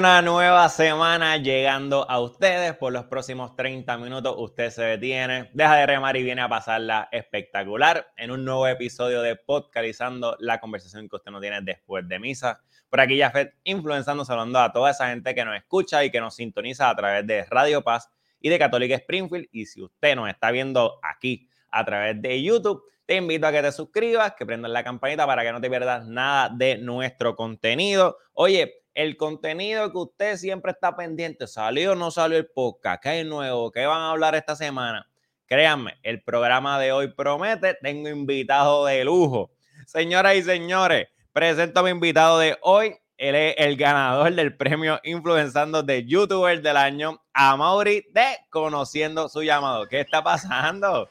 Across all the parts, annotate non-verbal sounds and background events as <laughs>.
Una nueva semana llegando a ustedes. Por los próximos 30 minutos usted se detiene, deja de remar y viene a pasarla espectacular en un nuevo episodio de Podcalizando la conversación que usted no tiene después de misa. Por aquí ya Fed influenciando, saludando a toda esa gente que nos escucha y que nos sintoniza a través de Radio Paz y de Católica Springfield. Y si usted nos está viendo aquí a través de YouTube, te invito a que te suscribas, que prendas la campanita para que no te pierdas nada de nuestro contenido. Oye, el contenido que usted siempre está pendiente, salió o no salió el podcast, qué hay nuevo, qué van a hablar esta semana. Créanme, el programa de hoy promete, tengo invitado de lujo. Señoras y señores, presento a mi invitado de hoy. Él es el ganador del premio Influenzando de YouTuber del año, a Mauri de Conociendo su llamado. ¿Qué está pasando?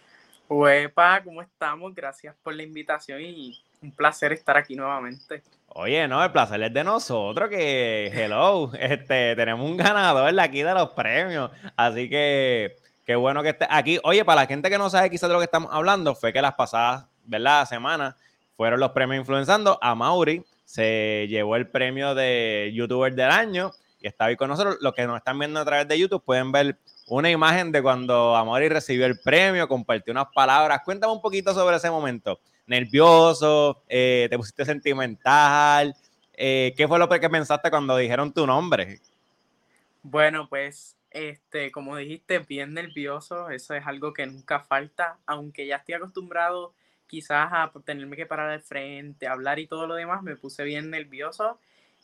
Huepa, ¿cómo estamos? Gracias por la invitación y un placer estar aquí nuevamente. Oye, no, el placer es de nosotros, que hello, <laughs> este, tenemos un ganador aquí de los premios, así que qué bueno que esté aquí. Oye, para la gente que no sabe quizás de lo que estamos hablando, fue que las pasadas, ¿verdad? Semanas fueron los premios influenzando. A Mauri se llevó el premio de YouTuber del año y está ahí con nosotros. Los que nos están viendo a través de YouTube pueden ver una imagen de cuando Amaury recibió el premio, compartió unas palabras. Cuéntame un poquito sobre ese momento nervioso, eh, te pusiste sentimental. Eh, ¿Qué fue lo que pensaste cuando dijeron tu nombre? Bueno, pues, este, como dijiste, bien nervioso, eso es algo que nunca falta, aunque ya estoy acostumbrado quizás a tenerme que parar de frente, hablar y todo lo demás, me puse bien nervioso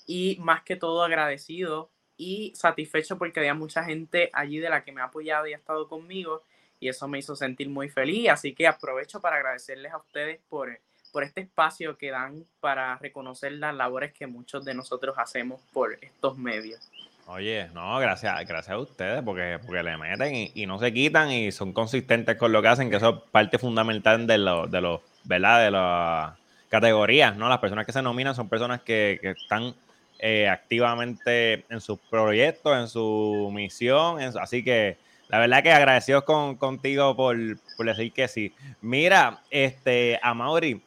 y más que todo agradecido y satisfecho porque había mucha gente allí de la que me ha apoyado y ha estado conmigo y eso me hizo sentir muy feliz. Así que aprovecho para agradecerles a ustedes por, por este espacio que dan para reconocer las labores que muchos de nosotros hacemos por estos medios. Oye, no, gracias, gracias a ustedes porque, porque le meten y, no se quitan y son consistentes con lo que hacen, que eso es parte fundamental de los, de los, ¿verdad? De las categorías, ¿no? Las personas que se nominan son personas que, están eh, activamente en sus proyectos, en su misión, así que la verdad que agradecidos con, contigo por, decir que sí. Mira, este, a Mauri,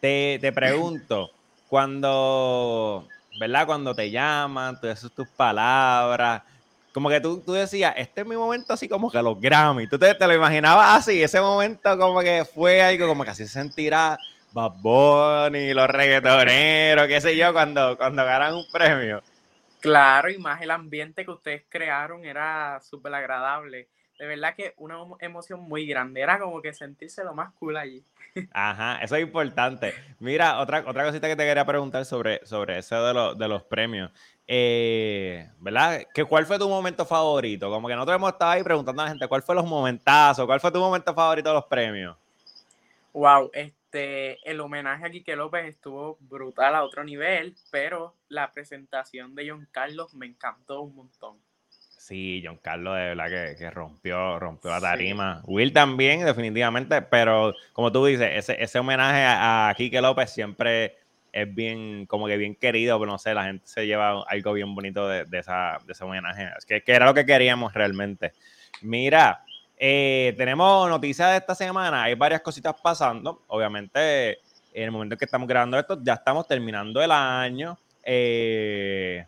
te, pregunto, cuando, ¿verdad? Cuando te llaman, tú dices tus palabras, como que tú, tú decías, este es mi momento así como que los Grammy. Tú te, te, lo imaginabas así, ese momento como que fue algo como que así se sentirá Bad Bunny, los reggaetoneros, qué sé yo, cuando, cuando ganan un premio. Claro, y más el ambiente que ustedes crearon era súper agradable. De verdad que una emoción muy grande. Era como que sentirse lo más cool allí. <laughs> Ajá, eso es importante. Mira, otra, otra cosita que te quería preguntar sobre, sobre eso de, de los premios. Eh, ¿Verdad? ¿Que, ¿Cuál fue tu momento favorito? Como que nosotros hemos estado ahí preguntando a la gente cuál fue los momentazos, cuál fue tu momento favorito de los premios. Wow, este este, el homenaje a Quique López estuvo brutal a otro nivel, pero la presentación de John Carlos me encantó un montón. Sí, John Carlos de verdad que, rompió, rompió la tarima. Will también, definitivamente, pero como tú dices, ese, ese homenaje a, a Quique López siempre es bien, como que bien querido, pero no sé, la gente se lleva algo bien bonito de, esa, de ese homenaje. Es que, que era lo que queríamos realmente. Mira, eh, tenemos noticias de esta semana, hay varias cositas pasando. Obviamente, en el momento en que estamos grabando esto, ya estamos terminando el año. Eh,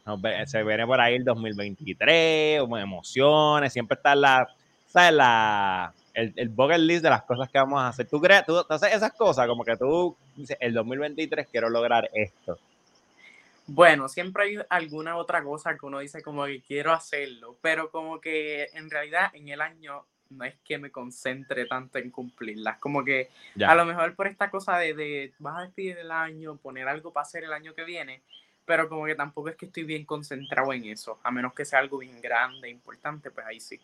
se viene por ahí el 2023, emociones, siempre está la, ¿sabes? La, el, el bucket list de las cosas que vamos a hacer. ¿Tú crees, tú, esas cosas? Como que tú dices, el 2023 quiero lograr esto. Bueno, siempre hay alguna otra cosa que uno dice como que quiero hacerlo, pero como que en realidad en el año no es que me concentre tanto en cumplirlas. Como que a lo mejor por esta cosa de, de vas a despedir el año, poner algo para hacer el año que viene, pero como que tampoco es que estoy bien concentrado en eso, a menos que sea algo bien grande, importante, pues ahí sí.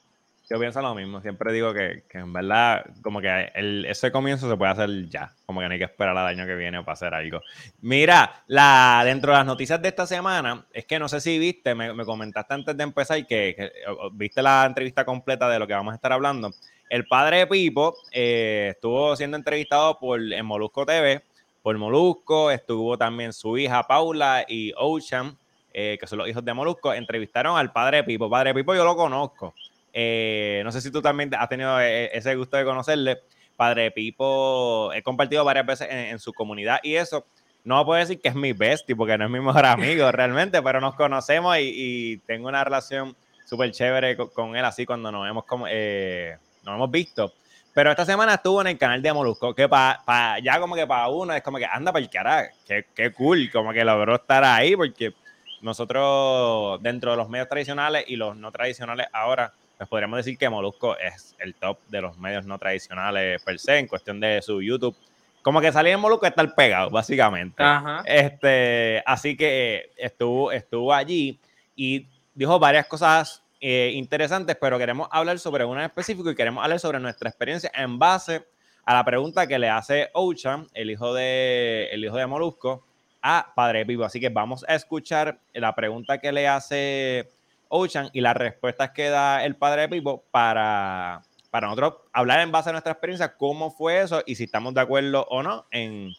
Yo pienso lo mismo, siempre digo que, en verdad, como que ese comienzo se puede hacer ya, como que no hay que esperar al año que viene para hacer algo. Mira, la, dentro de las noticias de esta semana, es que no sé si viste, me, comentaste antes de empezar y que, viste la entrevista completa de lo que vamos a estar hablando. El padre de Pipo eh, estuvo siendo entrevistado por en Molusco TV, por Molusco, estuvo también su hija Paula y Ocean, eh, que son los hijos de Molusco, entrevistaron al padre de Pipo. Padre de Pipo yo lo conozco. Eh, no sé si tú también has tenido eh, ese gusto de conocerle. Padre Pipo, he compartido varias veces en, su comunidad y eso. no puedo decir que es mi bestie, porque no es mi mejor amigo <laughs> realmente, pero nos conocemos y, tengo una relación súper chévere con, él, así cuando nos hemos, como, eh, nos hemos visto. Pero esta semana estuvo en el canal de Molusco, que para ya como que para uno es como que anda para el carajo, qué, qué cool, como que logró estar ahí, porque nosotros dentro de los medios tradicionales y los no tradicionales ahora, pues podríamos decir que Molusco es el top de los medios no tradicionales per se, en cuestión de su YouTube. Como que salir en Molusco estar pegado, básicamente. Este, así que estuvo, estuvo allí y dijo varias cosas eh, interesantes, pero queremos hablar sobre una en específico y queremos hablar sobre nuestra experiencia en base a la pregunta que le hace Ocha, el hijo de, el hijo de Molusco, a Padre Pipo. Así que vamos a escuchar la pregunta que le hace Ochan y las respuestas que da el Padre Pipo para, para nosotros hablar en base a nuestra experiencia, cómo fue eso y si estamos de acuerdo o no en,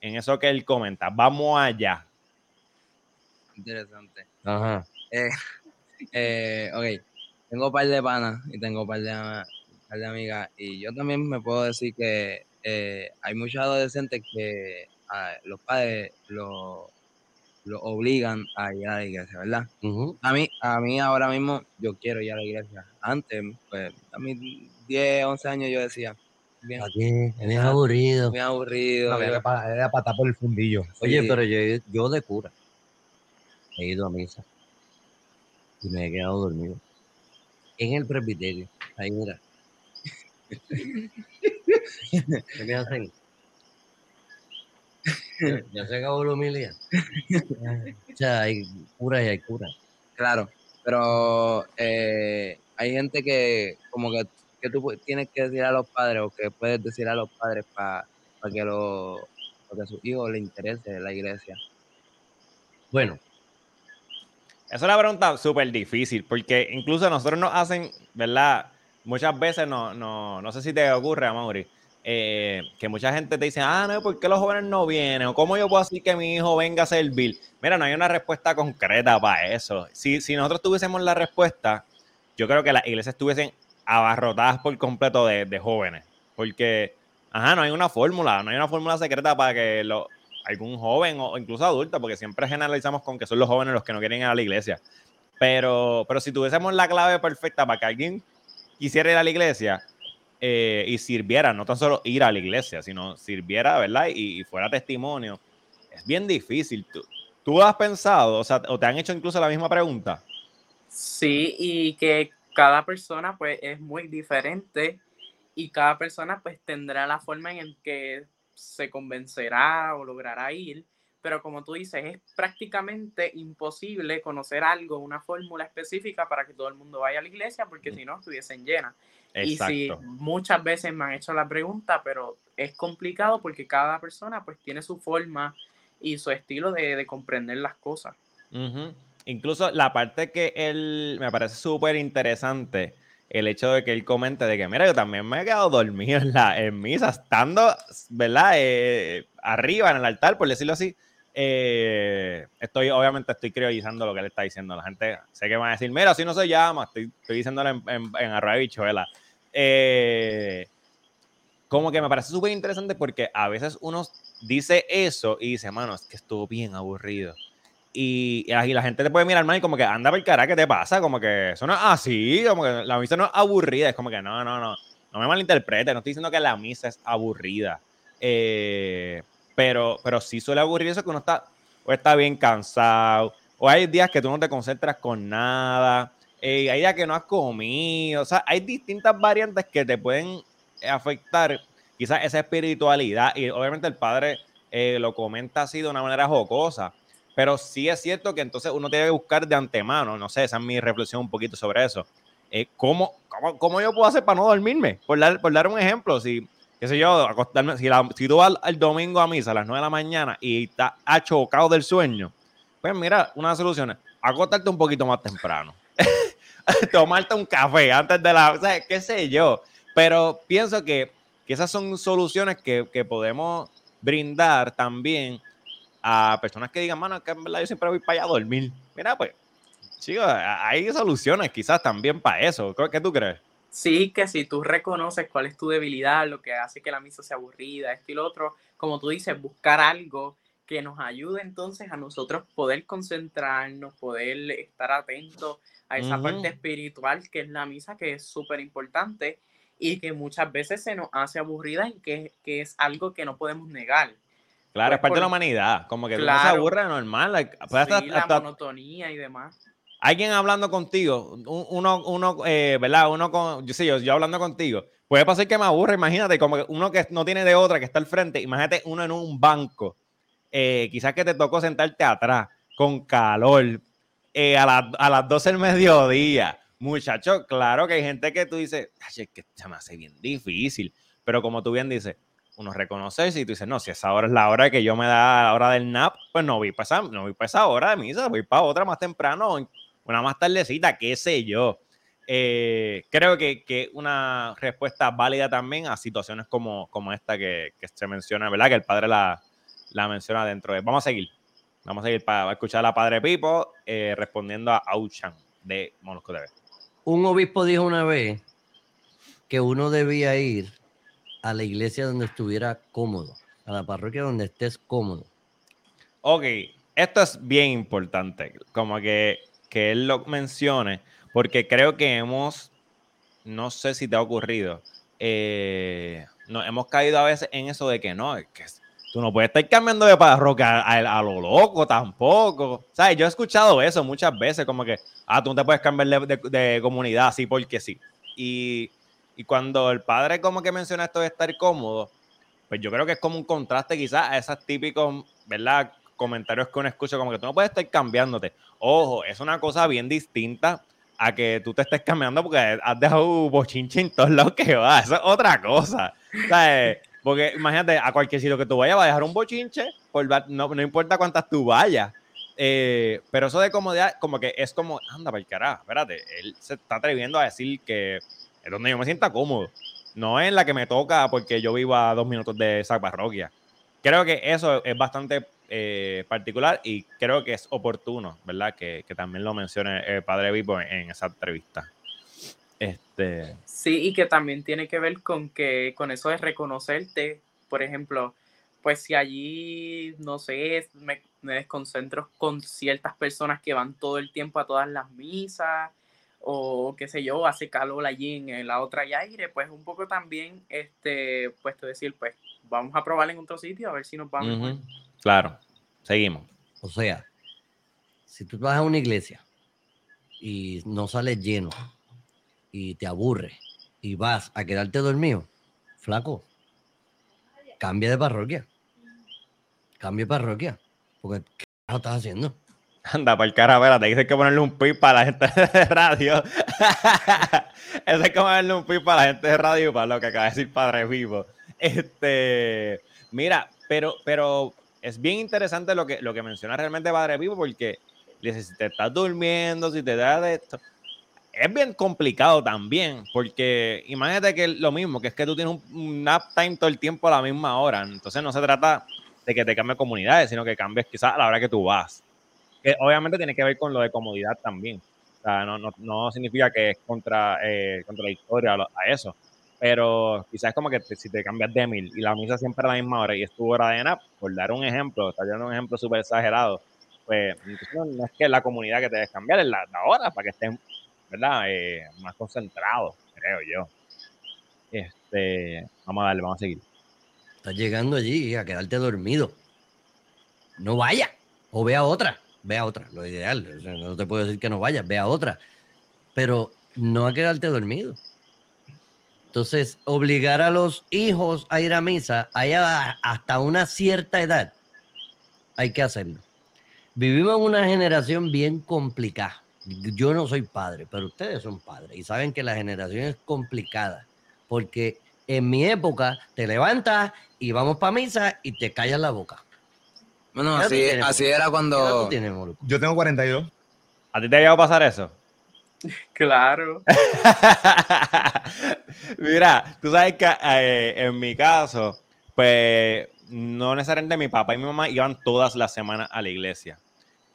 en eso que él comenta. Vamos allá. Interesante. Ajá. Eh, eh, ok, tengo un par de panas y tengo un par de, par de amigas y yo también me puedo decir que eh, hay muchos adolescentes que los padres lo, lo, obligan a ir a la iglesia, ¿verdad? A mí a mí ahora mismo yo quiero ir a la iglesia. Antes, pues a mis 10, 11 años yo decía, bien, Aquí, es aburrido. Bien aburrido. era para por el fundillo. Oye, pero yo, yo de cura he ido a misa y me he quedado dormido. En el presbiterio. Ahí mira. ¿Qué <laughs> <laughs> me hacen? <laughs> Ya se acabó la humildad. <laughs> o sea, hay cura y hay cura. Claro, pero eh, hay gente que como que, que, tú tienes que decir a los padres o que puedes decir a los padres para que, lo, que a sus hijos les interese la iglesia. Bueno, esa es una pregunta súper difícil, porque incluso nosotros nos hacen, ¿verdad? Muchas veces, no, no, no sé si te ocurre, Amaury, eh, que mucha gente te dice, ah, no, ¿por qué los jóvenes no vienen? ¿O cómo yo puedo decir que mi hijo venga a servir? Mira, no hay una respuesta concreta para eso. Si, si nosotros tuviésemos la respuesta, yo creo que las iglesias estuviesen abarrotadas por completo de, de jóvenes, porque, ajá, no hay una fórmula, no hay una fórmula secreta para que los algún joven o incluso adulto, porque siempre generalizamos con que son los jóvenes los que no quieren ir a la iglesia. Pero, pero si tuviésemos la clave perfecta para que alguien quisiera ir a la iglesia eh, y sirviera, no tan solo ir a la iglesia, sino sirviera, ¿verdad? Y, fuera testimonio, es bien difícil. ¿Tú, ¿Tú has pensado, o sea, o te han hecho incluso la misma pregunta? Sí, y que cada persona pues es muy diferente y cada persona pues tendrá la forma en que se convencerá o logrará ir, pero como tú dices, es prácticamente imposible conocer algo, una fórmula específica para que todo el mundo vaya a la iglesia, porque si no, estuviesen llenas. Y si muchas veces me han hecho la pregunta, pero es complicado porque cada persona pues tiene su forma y su estilo de, comprender las cosas. Incluso la parte que él me parece súper interesante el hecho de que él comente de que, mira, yo también me he quedado dormido en, la, en misa, estando, ¿verdad? Eh, arriba en el altar, por decirlo así. Eh, estoy, obviamente, estoy criollizando lo que él está diciendo. La gente sé que va a decir, mira, así no se llama, estoy, estoy diciéndolo en, en, en arroba bichuela. Eh, como que me parece súper interesante porque a veces uno dice eso y dice, mano, es que estuvo bien aburrido. Y, y, la gente te puede mirar mal y como que anda por cara, ¿qué te pasa? Como que eso no es así, como que la misa no es aburrida, es como que no, no, no, no me malinterprete, no estoy diciendo que la misa es aburrida, eh, pero, pero sí suele aburrir eso que uno está, o está bien cansado, o hay días que tú no te concentras con nada, eh, hay días que no has comido, o sea, hay distintas variantes que te pueden afectar quizás esa espiritualidad y obviamente el padre eh, lo comenta así de una manera jocosa pero sí es cierto que entonces uno tiene que buscar de antemano, no sé, esa es mi reflexión un poquito sobre eso. Eh, ¿cómo, cómo, yo puedo hacer para no dormirme? Por dar, por dar un ejemplo, si, qué sé yo, acostarme, si, si tú vas el domingo a misa a las 9 de la mañana y estás achocado del sueño, pues mira, una solución es acostarte un poquito más temprano. <laughs> Tomarte un café antes de la, o sea, qué sé yo. Pero pienso que, que esas son soluciones que, que podemos brindar también a personas que digan, mano, que en verdad yo siempre voy para allá a dormir. Mira, pues, chicos, hay soluciones quizás también para eso. ¿Qué tú crees? Sí, que si tú reconoces cuál es tu debilidad, lo que hace que la misa sea aburrida, esto y lo otro, como tú dices, buscar algo que nos ayude entonces a nosotros poder concentrarnos, poder estar atentos a esa parte espiritual que es la misa, que es súper importante y que muchas veces se nos hace aburrida y que, que es algo que no podemos negar. Claro, es pues parte de la humanidad, como que no se aburre normal. Pues la monotonía y demás. Alguien hablando contigo, uno, uno eh, ¿verdad? Uno con, yo sé, yo, yo hablando contigo, puede pasar que me aburre, imagínate, como que uno que no tiene de otra, que está al frente, imagínate uno en un banco eh, quizás que te tocó sentarte atrás con calor eh, a, a, las 12 del mediodía. Muchacho, claro que hay gente que tú dices, Ay, es que se me hace bien difícil, pero como tú bien dices, uno reconoce y tú dices, no, si esa hora es la hora que yo me da la hora del nap, pues no voy para esa, no voy para esa hora de misa, voy para otra más temprano, una más tardecita, qué sé yo. Eh, creo que, que, una respuesta válida también a situaciones como, como esta que, que se menciona, ¿verdad? Que el padre la, la menciona dentro de. Vamos a seguir. Vamos a seguir para escuchar a la Padre Pipo eh, respondiendo a Auchan de Molusco TV. Un obispo dijo una vez que uno debía ir a la iglesia donde estuviera cómodo, a la parroquia donde estés cómodo. Ok, esto es bien importante, como que, que él lo mencione, porque creo que hemos, no sé si te ha ocurrido, eh, no, hemos caído a veces en eso de que no, que Tú no puedes estar cambiando de parroquia a, lo loco tampoco. ¿Sabes? Yo he escuchado eso muchas veces, como que, ah, tú no te puedes cambiar de, comunidad así porque sí. Y, cuando el padre como que menciona esto de estar cómodo, pues yo creo que es como un contraste quizás a esos típicos, ¿verdad? Comentarios que uno escucha, como que tú no puedes estar cambiándote. Ojo, es una cosa bien distinta a que tú te estés cambiando porque has dejado bochinche en todos lados que va. Eso es otra cosa. ¿Sabes? Porque imagínate, a cualquier sitio que tú vayas va a dejar un bochinche, no, importa cuántas tú vayas. Eh, pero eso de comodidad, como que es como, anda, para el carajo, espérate, él se está atreviendo a decir que es donde yo me sienta cómodo. No es la que me toca porque yo vivo a dos minutos de esa parroquia. Creo que eso es bastante eh, particular y creo que es oportuno, ¿verdad? Que, también lo mencione el padre Vivo en esa entrevista. Este... Sí, y que también tiene que ver con que con eso de reconocerte, por ejemplo, pues si allí, no sé, me, desconcentro con ciertas personas que van todo el tiempo a todas las misas, o qué sé yo, hace calor allí en la otra y aire, pues un poco también, este, pues decir, pues vamos a probar en otro sitio a ver si nos vamos. Claro, seguimos. O sea, si tú vas a una iglesia y no sales lleno, y te aburre y vas a quedarte dormido, flaco, cambia de parroquia. Cambia de parroquia. Porque, ¿qué estás haciendo? Anda, por cara, te dices que ponerle un pip para la gente de radio. <laughs> Eso es como ponerle un pip para la gente de radio, para lo que acaba de decir Padre Vivo. Este, mira, pero, pero es bien interesante lo que, lo que menciona realmente Padre Vivo, porque dice, si te estás durmiendo, si te da de esto, es bien complicado también, porque imagínate que lo mismo, que es que tú tienes un, nap time todo el tiempo a la misma hora. Entonces no se trata de que te cambie comunidades, sino que cambies quizás a la hora que tú vas. Que obviamente tiene que ver con lo de comodidad también. No, no, no significa que es contra, eh, contradictorio a, eso. Pero quizás como que si te cambias de mil y la misa siempre a la misma hora y es tu hora de nap, por dar un ejemplo, está dando un ejemplo súper exagerado, pues no, es que la comunidad que te debes cambiar, es la, la hora para que estén ¿verdad? Eh, más concentrado, creo yo. Este, vamos a darle, vamos a seguir. Estás llegando allí a quedarte dormido. No vaya, o ve a otra, ve a otra, lo ideal. no te puedo decir que no vayas, ve a otra. Pero no a quedarte dormido. Entonces, obligar a los hijos a ir a misa allá hasta una cierta edad, hay que hacerlo. Vivimos en una generación bien complicada yo no soy padre, pero ustedes son padres y saben que la generación es complicada, porque en mi época te levantas y vamos para misa y te callas la boca. Bueno, así, así era cuando... yo tengo 42. ¿A ti te ha llegado a pasar eso? <laughs> Claro. <laughs> Mira, tú sabes que eh, en mi caso, pues no necesariamente mi papá y mi mamá iban todas las semanas a la iglesia.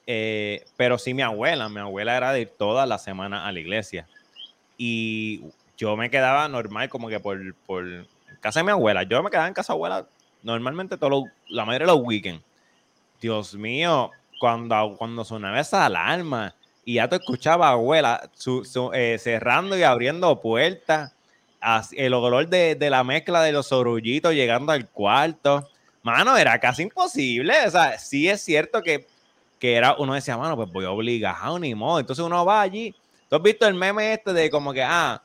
Eh, pero sí mi abuela, mi abuela era de ir toda la semana a la iglesia. Y yo me quedaba normal como que por, por casa de mi abuela. Yo me quedaba en casa de abuela normalmente todo la mayoría de los weekends. Dios mío, cuando, cuando sonaba esa alarma y ya te escuchaba abuela eh, cerrando y abriendo puertas, el olor de, la mezcla de los sorullitos llegando al cuarto, mano, era casi imposible. O sea, sí es cierto que, que era, uno decía, mano, pues voy obligado, ni modo. Entonces uno va allí. ¿Tú has visto el meme este de como que, ah,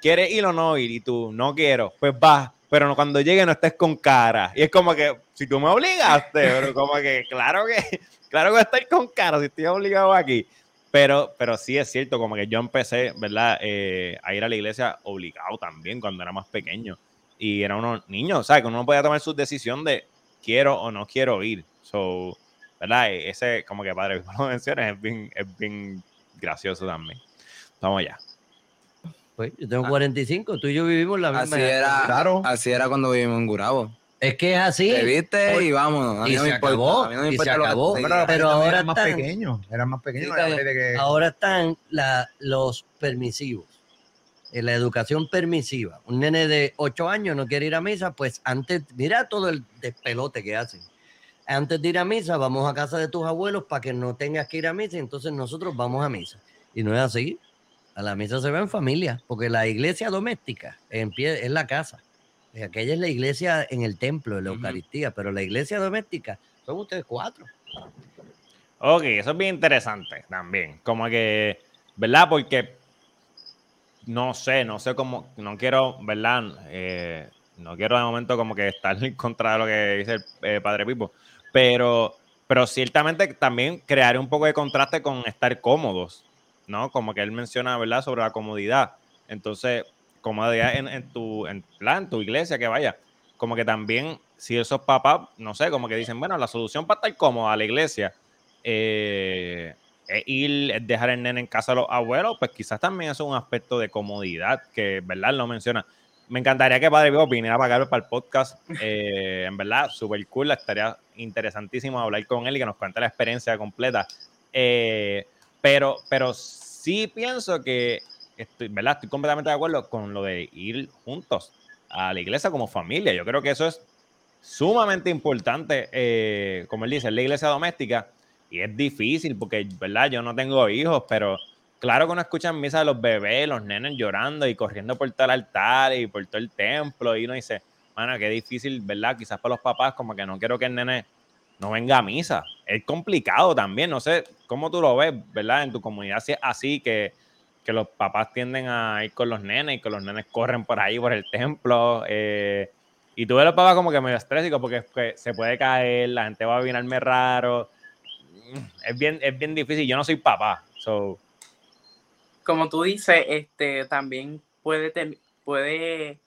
¿quieres ir o no ir? Y tú, no quiero, pues va pero cuando llegue no estés con cara. Y es como que, si tú me obligaste, pero como que, claro que, <laughs> claro que voy a estar con cara si estoy obligado aquí. Pero, pero sí es cierto, como que yo empecé, ¿verdad? Eh, a ir a la iglesia obligado también cuando era más pequeño. Y era unos niños, ¿sabes? Que uno no podía tomar su decisión de quiero o no quiero ir. So, ¿verdad? E, ese, como que padre, <laughs> como lo mencionas, es bien, es bien gracioso también. Vamos allá. Pues yo tengo 45, ah. tú y yo vivimos la misma. Así era, claro. así era cuando vivimos en Gurabo. Es que es así. Te viste y vámonos. y se acabó. y se acabó. Pero, ahora más pequeños. Eran más pequeños. Ahora están los permisivos. En la educación permisiva. Un nene de 8 años no quiere ir a misa, pues antes, mira todo el despelote que hacen. Antes de ir a misa, vamos a casa de tus abuelos para que no tengas que ir a misa, entonces nosotros vamos a misa. Y no es así. A la misa se va en familia, porque la iglesia doméstica en pie, es la casa. Aquella es la iglesia en el templo, en la Eucaristía, pero la iglesia doméstica son ustedes cuatro. Ok, eso es bien interesante también. Como que, ¿verdad? Porque no sé, no sé cómo, no quiero, ¿verdad? Eh, no quiero de momento como que estar <laughs> en contra de lo que dice el eh, Padre Pipo, pero, pero ciertamente también crear un poco de contraste con estar cómodos. ¿no? Como que él menciona, ¿verdad? Sobre la comodidad. Entonces, comodidad en, en tu, en, plan, tu iglesia, que vaya. Como que también, si esos papás, no sé, como que dicen, bueno, la solución para estar cómoda a la iglesia eh, es ir, dejar el nene en casa de los abuelos, pues quizás también es un aspecto de comodidad que, ¿verdad? Lo menciona. Me encantaría que Padre Vivo viniera para acá para el podcast. Eh, en verdad, súper cool. Estaría interesantísimo hablar con él y que nos cuente la experiencia completa. Eh, pero, pero sí pienso que estoy, ¿verdad? estoy completamente de acuerdo con lo de ir juntos a la iglesia como familia. Yo creo que eso es sumamente importante, eh, como él dice, la iglesia doméstica. Y es difícil porque, ¿verdad? Yo no tengo hijos, pero claro que uno escucha misa de los bebés, los nenes llorando y corriendo por todo el altar y por todo el templo. Y uno dice, bueno, qué difícil, ¿verdad? Quizás para los papás, como que no quiero que el nene no venga a misa. Es complicado también, no sé cómo tú lo ves, ¿verdad? En tu comunidad si es así, que, los papás tienden a ir con los nenes y que los nenes corren por ahí, por el templo. Eh, y tú ves los papás como que medio estrésicos porque se puede caer, la gente va a mirarme raro. Es bien, es bien difícil. Yo no soy papá. So. Como tú dices, este también puede, puede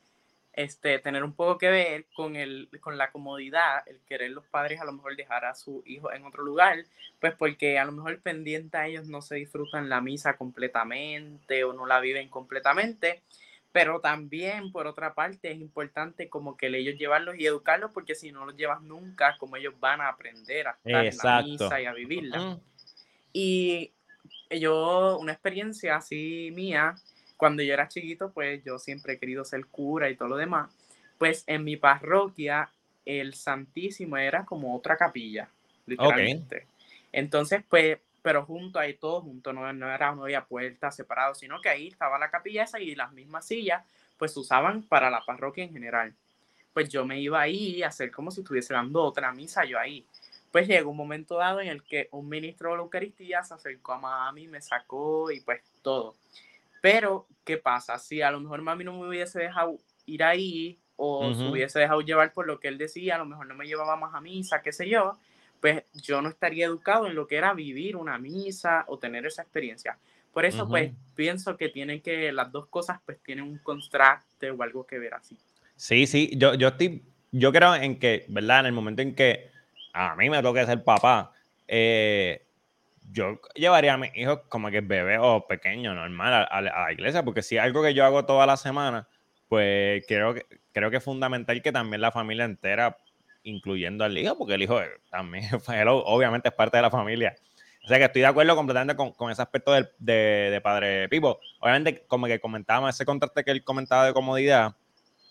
este, tener un poco que ver con, el, con la comodidad, el querer los padres a lo mejor dejar a su hijo en otro lugar, pues porque a lo mejor pendiente a ellos no se disfrutan la misa completamente o no la viven completamente, pero también por otra parte es importante como que ellos llevarlos y educarlos porque si no los llevas nunca, como ellos van a aprender a estar en la misa y a vivirla. Y yo, una experiencia así mía, cuando yo era chiquito, pues yo siempre he querido ser cura y todo lo demás. Pues en mi parroquia, el Santísimo era como otra capilla, literalmente. Entonces, pues, pero junto ahí, todo junto, no, no, era, no había puertas separadas, sino que ahí estaba la capilla esa y las mismas sillas, pues usaban para la parroquia en general. Pues yo me iba ahí a hacer como si estuviese dando otra misa yo ahí. Pues llegó un momento dado en el que un ministro de la Eucaristía se acercó a mami, me sacó y pues todo. Pero, ¿qué pasa? Si a lo mejor mami no me hubiese dejado ir ahí o se hubiese dejado llevar por lo que él decía, a lo mejor no me llevaba más a misa, qué sé yo, pues yo no estaría educado en lo que era vivir una misa o tener esa experiencia. Por eso, pues, pienso que tienen que, las dos cosas, pues, tienen un contraste o algo que ver así. Sí, sí, yo, yo estoy, yo creo en que, ¿verdad? En el momento en que a mí me toque ser papá, eh, yo llevaría a mis hijos como que bebé o pequeño, normal, a, la iglesia, porque si algo que yo hago toda la semana, pues creo que, creo que es fundamental que también la familia entera, incluyendo al hijo, porque el hijo también, <laughs> obviamente es parte de la familia. O sea que estoy de acuerdo completamente con, ese aspecto de, de, Padre Pipo. Obviamente, como que comentábamos ese contraste que él comentaba de comodidad,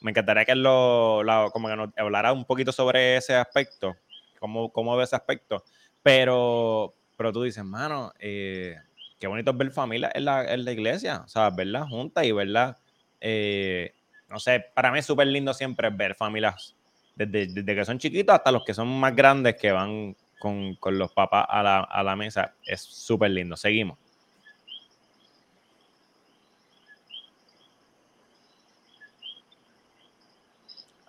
me encantaría que él lo, como que nos hablara un poquito sobre ese aspecto cómo, cómo ve ese aspecto. Pero, pero tú dices, mano, eh, qué bonito es ver familia en la, en la iglesia, o sea, verla juntas y verla, eh, no sé, para mí es súper lindo siempre ver familias, desde, desde, que son chiquitos hasta los que son más grandes que van con, con los papás a la, a la mesa, es súper lindo. Seguimos.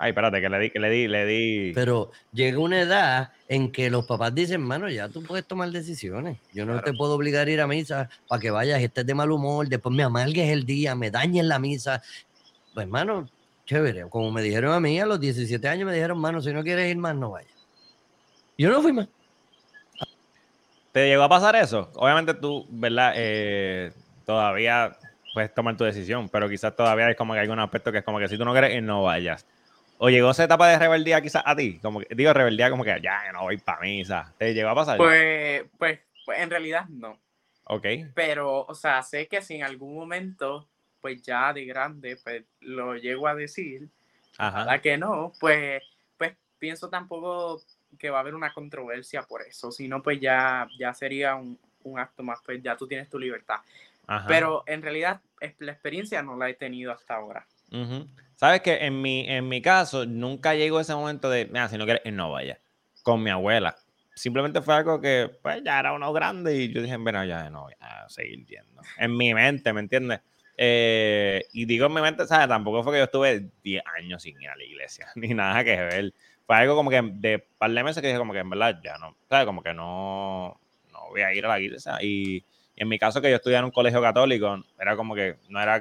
Ay, espérate, que le di, que le di, le di. Pero llega una edad en que los papás dicen, mano, ya tú puedes tomar decisiones. Yo no te puedo obligar a ir a misa para que vayas, estés de mal humor, después me amargues el día, me dañes la misa. Pues, hermano, chévere. Como me dijeron a mí a los 17 años, me dijeron, mano, si no quieres ir más, no vayas. Yo no fui más. ¿Te llegó a pasar eso? Obviamente tú, ¿verdad? Eh, todavía puedes tomar tu decisión, pero quizás todavía hay como que algún aspecto que es como que si tú no quieres ir, no vayas. ¿O llegó esa etapa de rebeldía quizás a ti? Como que, digo, rebeldía como que ya, no voy para misa. ¿Te llegó a pasar? Pues, pues, pues, en realidad no. Ok. Pero, o sea, sé que si en algún momento, pues ya de grande, pues lo llego a decir, Ajá. que no, pues, pues pienso tampoco que va a haber una controversia por eso, sino pues ya, ya sería un, un acto más, pues ya tú tienes tu libertad. Ajá. Pero en realidad la experiencia no la he tenido hasta ahora. Uh Sabes que en mi, en mi caso nunca llegó ese momento de, mira, si no quieres, no vaya. Con mi abuela. Simplemente fue algo que, pues, ya era uno grande y yo dije, bueno, ya no voy a seguir yendo. En mi mente, ¿me entiendes? Eh, y digo en mi mente, ¿sabes? Tampoco fue que yo estuve 10 años sin ir a la iglesia, <laughs> ni nada que ver. Fue algo como que de par de meses que dije, como que en verdad ya no, ¿sabes? Como que no, no voy a ir a la iglesia. Y, en mi caso, que yo estudié en un colegio católico, era como que no era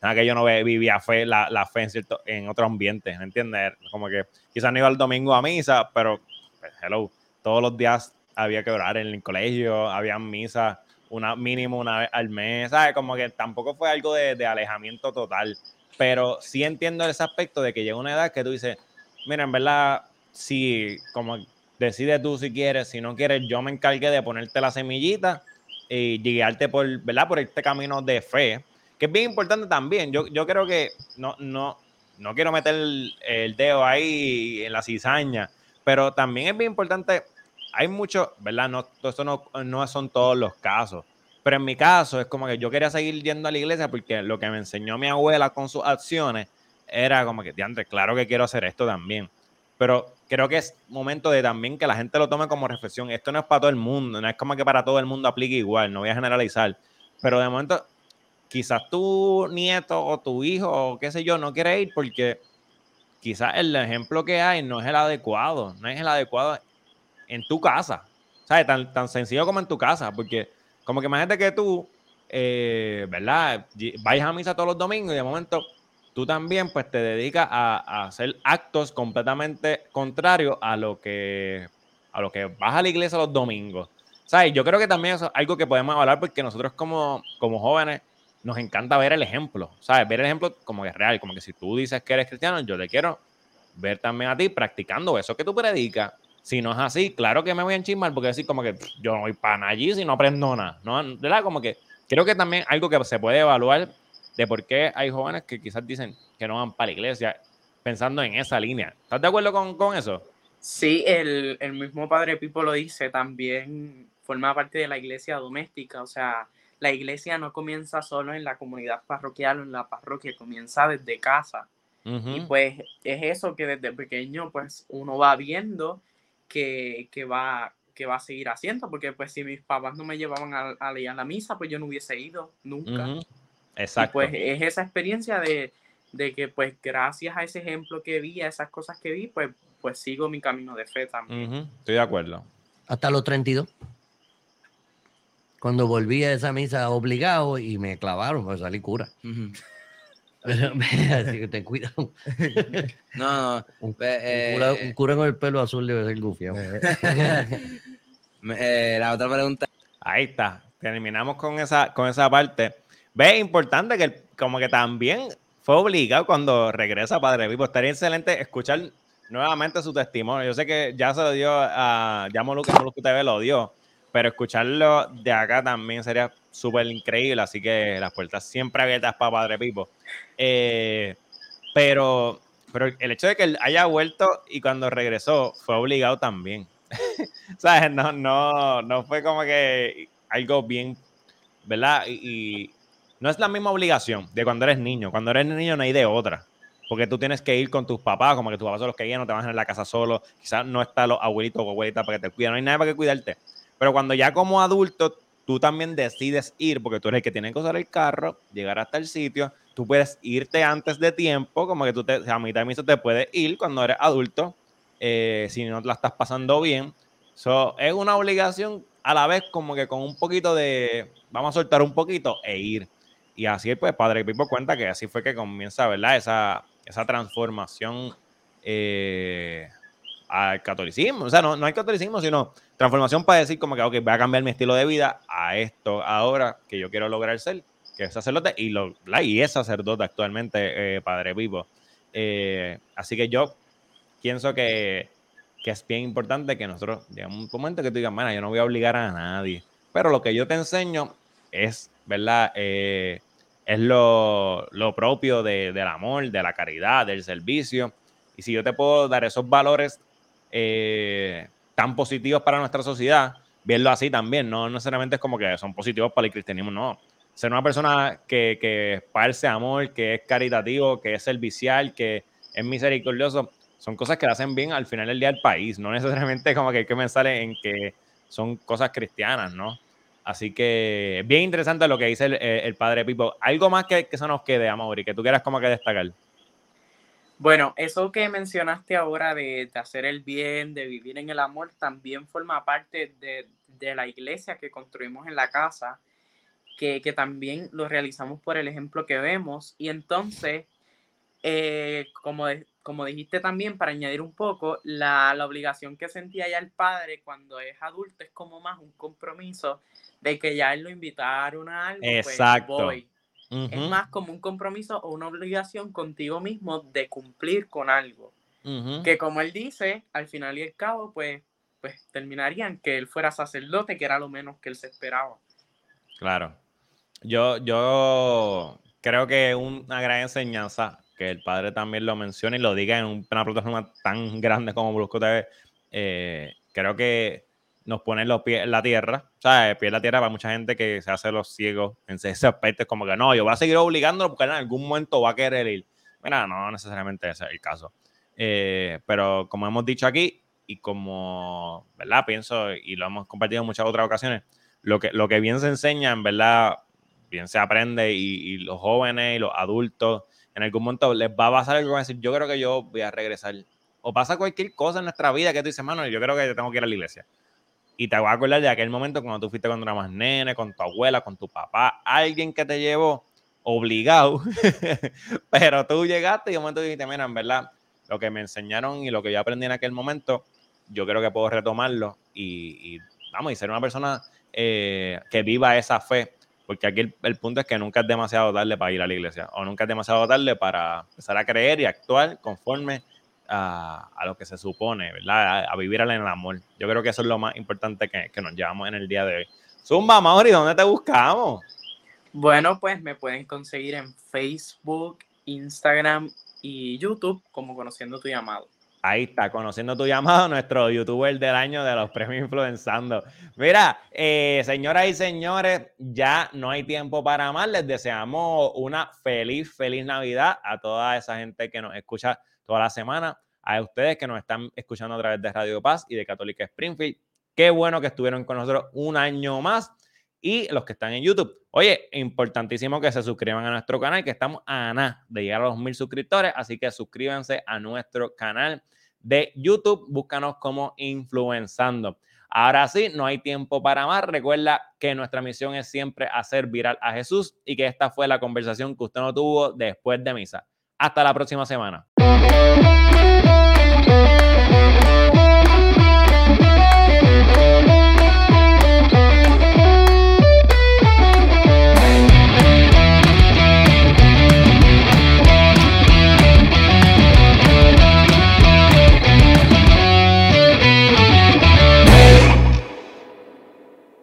nada que yo no vivía fe, la, la fe en, cierto, en otro ambiente, ¿me entiendes? Como que quizás no iba el domingo a misa, pero, pues, hello, todos los días había que orar en el colegio, había misa una, mínimo una vez al mes, ¿sabes? Como que tampoco fue algo de, de alejamiento total, pero sí entiendo ese aspecto de que llega una edad que tú dices, mira, en verdad, si como decide tú si quieres, si no quieres, yo me encargué de ponerte la semillita y guiarte por, ¿verdad? Por este camino de fe, que es bien importante también. Yo, yo creo que no, no, no quiero meter el, dedo ahí en la cizaña, pero también es bien importante. Hay mucho, ¿verdad? No, eso no, no son todos los casos. Pero en mi caso es como que yo quería seguir yendo a la iglesia porque lo que me enseñó mi abuela con sus acciones era como que, diantre, claro que quiero hacer esto también. Pero creo que es momento de también que la gente lo tome como reflexión. Esto no es para todo el mundo, no es como que para todo el mundo aplique igual, no voy a generalizar. Pero de momento, quizás tu nieto o tu hijo o qué sé yo no quiere ir porque quizás el ejemplo que hay no es el adecuado, no es el adecuado en tu casa. ¿Sabes? Tan, tan sencillo como en tu casa, porque como que imagínate que tú, eh, ¿verdad? Vayas a misa todos los domingos y de momento tú también pues te dedicas a, hacer actos completamente contrarios a lo que a lo que vas a la iglesia los domingos. ¿Sabes? Yo creo que también eso es algo que podemos hablar porque nosotros como, como jóvenes nos encanta ver el ejemplo, ¿sabes? Ver el ejemplo como que es real, como que si tú dices que eres cristiano, yo te quiero ver también a ti practicando eso que tú predicas. Si no es así, claro que me voy a enchismar porque decir como que yo no voy para allí si no aprendo nada, ¿no? ¿Verdad? Como que creo que también algo que se puede evaluar de por qué hay jóvenes que quizás dicen que no van para la iglesia pensando en esa línea. ¿Estás de acuerdo con, eso? Sí, el, mismo padre Pipo lo dice, también forma parte de la iglesia doméstica, o sea, la iglesia no comienza solo en la comunidad parroquial o en la parroquia, comienza desde casa. Y pues es eso que desde pequeño pues uno va viendo que, va, que va a seguir haciendo, porque pues si mis papás no me llevaban a, a leer la misa, pues yo no hubiese ido nunca. Exacto. pues es esa experiencia de, que pues gracias a ese ejemplo que vi, a esas cosas que vi, pues, pues sigo mi camino de fe también. Estoy de acuerdo. Hasta los 32. Cuando volví a esa misa obligado y me clavaron, pues salí cura. <laughs> Así que ten cuidado. <laughs> No, no. Un, eh, cura, con el pelo azul debe ser gufiado. <laughs> Eh, la otra pregunta. Ahí está. Terminamos con esa, con esa parte. Ve, importante que como que también fue obligado cuando regresa Padre Vivo. Estaría excelente escuchar nuevamente su testimonio. Yo sé que ya se lo dio a ya Moluca, Moluca TV lo dio, pero escucharlo de acá también sería súper increíble. Así que las puertas siempre abiertas para Padre Pipo. Eh, pero, pero el hecho de que él haya vuelto y cuando regresó fue obligado también. <laughs> ¿sabes? No, no, no fue como que algo bien, ¿verdad? Y, no es la misma obligación de cuando eres niño. Cuando eres niño no hay de otra. Porque tú tienes que ir con tus papás, como que tus papás son los que guían, no te vas en la casa solo. Quizás no están los abuelitos o abuelitas para que te cuiden, no hay nada para que cuidarte. Pero cuando ya como adulto tú también decides ir, porque tú eres el que tiene que usar el carro, llegar hasta el sitio, tú puedes irte antes de tiempo, como que tú te, a mitad de misa te puedes ir cuando eres adulto, eh, si no la estás pasando bien. So, es una obligación a la vez como que con un poquito de, vamos a soltar un poquito e ir. Y así pues Padre Pipo cuenta que así fue que comienza, ¿verdad? Esa, esa transformación eh, al catolicismo. O sea, no, no hay catolicismo, sino transformación para decir como que, ok, voy a cambiar mi estilo de vida a esto ahora que yo quiero lograr ser, que es sacerdote, y, lo, y es sacerdote actualmente, eh, Padre Pipo. Eh, así que yo pienso que, que, es bien importante que nosotros, digamos, un momento que tú digas, bueno, yo no voy a obligar a nadie, pero lo que yo te enseño es, ¿verdad? Eh, es lo, lo propio de, del amor, de la caridad, del servicio. Y si yo te puedo dar esos valores eh, tan positivos para nuestra sociedad, verlo así también, no necesariamente es como que son positivos para el cristianismo, no. Ser una persona que, que esparce amor, que es caritativo, que es servicial, que es misericordioso, son cosas que le hacen bien al final del día al país, no <laughs> necesariamente como que hay que pensar en que son cosas cristianas, ¿no? Así que bien interesante lo que dice el, padre Pipo. ¿Algo más que, que se nos quede, y que tú quieras como que destacar? Bueno, eso que mencionaste ahora de, hacer el bien, de vivir en el amor, también forma parte de, la iglesia que construimos en la casa, que, también lo realizamos por el ejemplo que vemos. Y entonces, eh, como, como dijiste también, para añadir un poco, la, obligación que sentía ya el padre cuando es adulto es como más un compromiso de que ya él lo invitaron a algo, pues, Exacto. pues voy. Es más como un compromiso o una obligación contigo mismo de cumplir con algo. Que como él dice, al final y al cabo, pues, pues terminarían que él fuera sacerdote, que era lo menos que él se esperaba. Claro. Yo, yo creo que una gran enseñanza, que el padre también lo menciona y lo diga en una plataforma tan grande como Brusco TV, eh, creo que nos ponen los pies en la tierra. O sea, el pie en la tierra para mucha gente que se hace los ciegos en ese <laughs> aspecto. Es como que no, yo voy a seguir obligándolo porque en algún momento va a querer ir. Mira, no necesariamente ese es el caso. Eh, pero como hemos dicho aquí, y como, ¿verdad? Pienso, y lo hemos compartido en muchas otras ocasiones, lo que, lo que bien se enseña, en verdad, bien se aprende, y, los jóvenes y los adultos, en algún momento les va a pasar algo, van a decir, yo creo que yo voy a regresar. O pasa cualquier cosa en nuestra vida que tú dices, mano, yo creo que tengo que ir a la iglesia. Y te voy a acordar de aquel momento cuando tú fuiste eras más nene, con tu abuela, con tu papá, alguien que te llevó obligado, <laughs> pero tú llegaste y de momento dijiste, mira, en verdad, lo que me enseñaron y lo que yo aprendí en aquel momento, yo creo que puedo retomarlo y, vamos, y ser una persona eh, que viva esa fe, porque aquí el, el, punto es que nunca es demasiado tarde para ir a la iglesia, o nunca es demasiado tarde para empezar a creer y actuar conforme a, lo que se supone, ¿verdad? A, vivir en el amor. Yo creo que eso es lo más importante que, que nos llevamos en el día de hoy. Zumba, Mauri, ¿dónde te buscamos? Bueno, pues me pueden conseguir en Facebook, Instagram y YouTube como Conociendo tu Llamado. Ahí está, conociendo tu llamado, <laughs> nuestro youtuber del año de los premios influenzando. Mira, eh, señoras y señores, ya no hay tiempo para más. Les deseamos una feliz, feliz Navidad a toda esa gente que nos escucha toda la semana. A ustedes que nos están escuchando a través de Radio Paz y de Católica Springfield. Qué bueno que estuvieron con nosotros un año más. Y los que están en YouTube. Oye, importantísimo que se suscriban a nuestro canal, que estamos a nada de llegar a los mil suscriptores. Así que suscríbanse a nuestro canal de YouTube. Búscanos como Influenzando. Ahora sí, no hay tiempo para más. Recuerda que nuestra misión es siempre hacer viral a Jesús y que esta fue la conversación que usted no tuvo después de misa. Hasta la próxima semana.